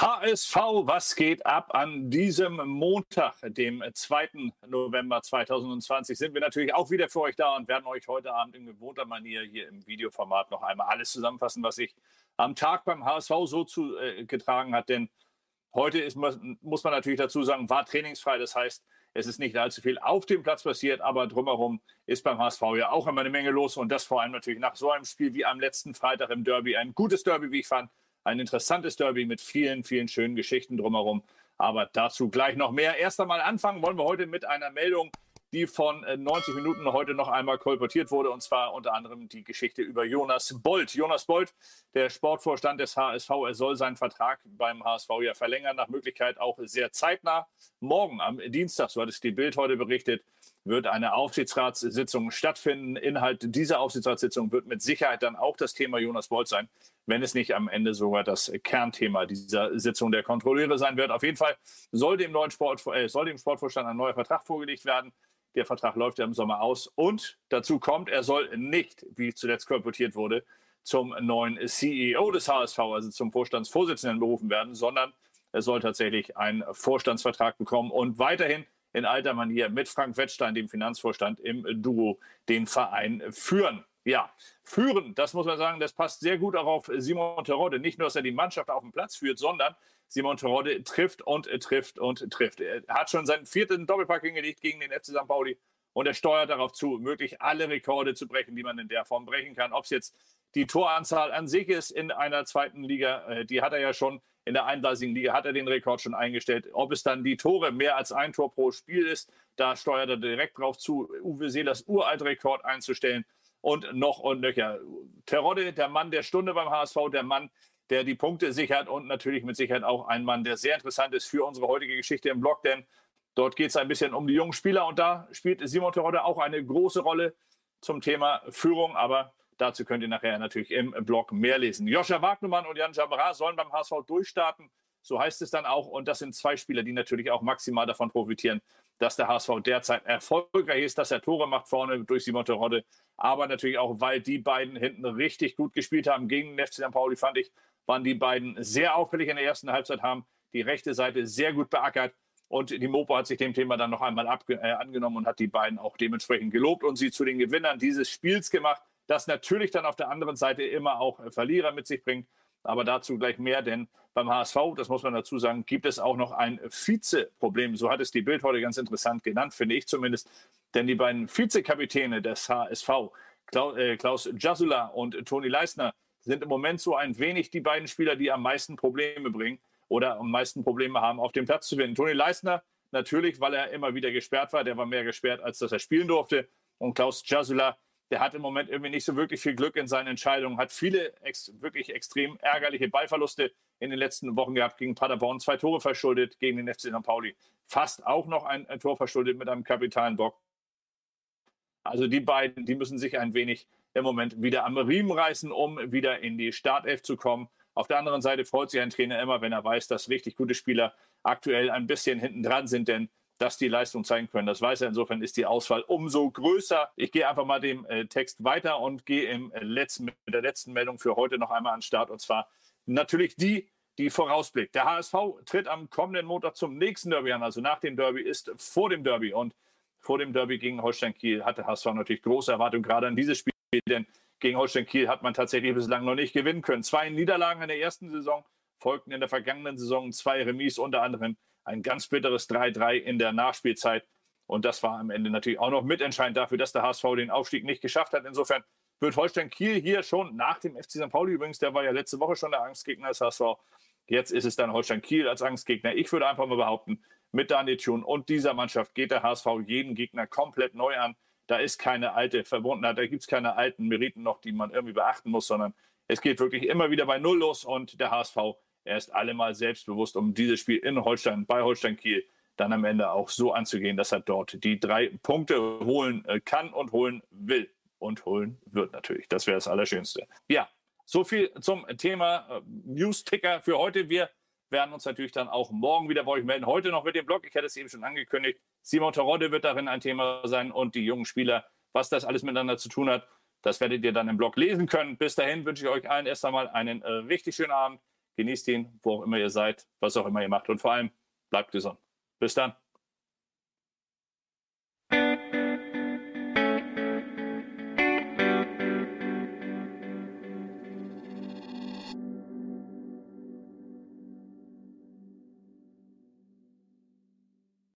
HSV, was geht ab an diesem Montag, dem 2. November 2020? Sind wir natürlich auch wieder für euch da und werden euch heute Abend in gewohnter Manier hier im Videoformat noch einmal alles zusammenfassen, was sich am Tag beim HSV so zu, äh, hat. Denn heute ist, muss man natürlich dazu sagen, war trainingsfrei. Das heißt, es ist nicht allzu viel auf dem Platz passiert, aber drumherum ist beim HSV ja auch immer eine Menge los und das vor allem natürlich nach so einem Spiel wie am letzten Freitag im Derby. Ein gutes Derby, wie ich fand ein interessantes Derby mit vielen, vielen schönen Geschichten drumherum. Aber dazu gleich noch mehr. Erst einmal anfangen wollen wir heute mit einer Meldung, die von 90 äh, Minuten heute noch einmal kolportiert wurde, und zwar unter anderem die Geschichte über Jonas Bolt. Jonas Bolt, der Sportvorstand des HSV, er soll seinen Vertrag beim HSV ja verlängern, nach Möglichkeit auch sehr zeitnah. Morgen am Dienstag, so hat es die Bild heute berichtet, wird eine Aufsichtsratssitzung stattfinden. Inhalt dieser Aufsichtsratssitzung wird mit Sicherheit dann auch das Thema Jonas Bolt sein, wenn es nicht am Ende sogar das Kernthema dieser Sitzung der Kontrolleure sein wird. Auf jeden Fall soll dem neuen Sport, äh, soll dem Sportvorstand ein neuer Vertrag vorgelegt werden. Der Vertrag läuft ja im Sommer aus. Und dazu kommt, er soll nicht, wie zuletzt kolportiert wurde, zum neuen CEO des HSV, also zum Vorstandsvorsitzenden berufen werden, sondern er soll tatsächlich einen Vorstandsvertrag bekommen und weiterhin in alter Manier mit Frank Wettstein, dem Finanzvorstand, im Duo den Verein führen. Ja, führen, das muss man sagen, das passt sehr gut auch auf Simon Terodde. Nicht nur, dass er die Mannschaft auf den Platz führt, sondern Simon Terodde trifft und trifft und trifft. Er hat schon seinen vierten Doppelpack hingelegt gegen den FC St. Pauli und er steuert darauf zu, möglich alle Rekorde zu brechen, die man in der Form brechen kann. Ob es jetzt die Toranzahl an sich ist in einer zweiten Liga, äh, die hat er ja schon in der einblassigen Liga hat er den Rekord schon eingestellt. Ob es dann die Tore mehr als ein Tor pro Spiel ist, da steuert er direkt drauf zu, Uwe Seelers Uraltrekord einzustellen. Und noch und nöcher. Terodde, der Mann der Stunde beim HSV, der Mann, der die Punkte sichert und natürlich mit Sicherheit auch ein Mann, der sehr interessant ist für unsere heutige Geschichte im Blog, denn dort geht es ein bisschen um die jungen Spieler und da spielt Simon Terodde auch eine große Rolle zum Thema Führung, aber Dazu könnt ihr nachher natürlich im Blog mehr lesen. Joscha Wagnumann und Jan Jabara sollen beim HSV durchstarten. So heißt es dann auch. Und das sind zwei Spieler, die natürlich auch maximal davon profitieren, dass der HSV derzeit erfolgreich ist, dass er Tore macht vorne durch Simon Terodde. Aber natürlich auch, weil die beiden hinten richtig gut gespielt haben gegen den FC St. Pauli, fand ich, waren die beiden sehr auffällig in der ersten Halbzeit, haben die rechte Seite sehr gut beackert. Und die Mopo hat sich dem Thema dann noch einmal äh, angenommen und hat die beiden auch dementsprechend gelobt und sie zu den Gewinnern dieses Spiels gemacht das natürlich dann auf der anderen Seite immer auch Verlierer mit sich bringt. Aber dazu gleich mehr, denn beim HSV, das muss man dazu sagen, gibt es auch noch ein Vize-Problem. So hat es die Bild heute ganz interessant genannt, finde ich zumindest. Denn die beiden Vizekapitäne des HSV, äh, Klaus Jasula und Toni Leisner, sind im Moment so ein wenig die beiden Spieler, die am meisten Probleme bringen oder am meisten Probleme haben, auf dem Platz zu gewinnen. Toni Leisner natürlich, weil er immer wieder gesperrt war. Der war mehr gesperrt, als dass er spielen durfte. Und Klaus Jasula der hat im Moment irgendwie nicht so wirklich viel Glück in seinen Entscheidungen, hat viele ex wirklich extrem ärgerliche Ballverluste in den letzten Wochen gehabt gegen Paderborn, zwei Tore verschuldet gegen den FC St. Pauli, fast auch noch ein, ein Tor verschuldet mit einem kapitalen Bock. Also die beiden, die müssen sich ein wenig im Moment wieder am Riemen reißen, um wieder in die Startelf zu kommen. Auf der anderen Seite freut sich ein Trainer immer, wenn er weiß, dass richtig gute Spieler aktuell ein bisschen hinten dran sind, denn dass die Leistung zeigen können. Das weiß er. Insofern ist die Auswahl umso größer. Ich gehe einfach mal dem äh, Text weiter und gehe im letzten, mit der letzten Meldung für heute noch einmal an den Start. Und zwar natürlich die, die vorausblickt. Der HSV tritt am kommenden Montag zum nächsten Derby an. Also nach dem Derby ist vor dem Derby. Und vor dem Derby gegen Holstein Kiel hatte HSV natürlich große Erwartungen gerade an dieses Spiel. Denn gegen Holstein Kiel hat man tatsächlich bislang noch nicht gewinnen können. Zwei Niederlagen in der ersten Saison folgten in der vergangenen Saison zwei Remis, unter anderem ein ganz bitteres 3-3 in der Nachspielzeit. Und das war am Ende natürlich auch noch mitentscheidend dafür, dass der HSV den Aufstieg nicht geschafft hat. Insofern wird Holstein Kiel hier schon nach dem FC St. Pauli übrigens, der war ja letzte Woche schon der Angstgegner des HSV. Jetzt ist es dann Holstein Kiel als Angstgegner. Ich würde einfach mal behaupten, mit Daniel Thun und dieser Mannschaft geht der HSV jeden Gegner komplett neu an. Da ist keine alte Verbundenheit, da gibt es keine alten Meriten noch, die man irgendwie beachten muss, sondern es geht wirklich immer wieder bei Null los und der HSV er ist allemal selbstbewusst, um dieses Spiel in Holstein, bei Holstein Kiel, dann am Ende auch so anzugehen, dass er dort die drei Punkte holen äh, kann und holen will. Und holen wird natürlich. Das wäre das Allerschönste. Ja, so viel zum Thema äh, News-Ticker für heute. Wir werden uns natürlich dann auch morgen wieder bei euch melden. Heute noch mit dem Blog. Ich hatte es eben schon angekündigt. Simon Terodde wird darin ein Thema sein und die jungen Spieler. Was das alles miteinander zu tun hat, das werdet ihr dann im Blog lesen können. Bis dahin wünsche ich euch allen erst einmal einen äh, richtig schönen Abend. Genießt ihn, wo auch immer ihr seid, was auch immer ihr macht. Und vor allem bleibt gesund. Bis dann.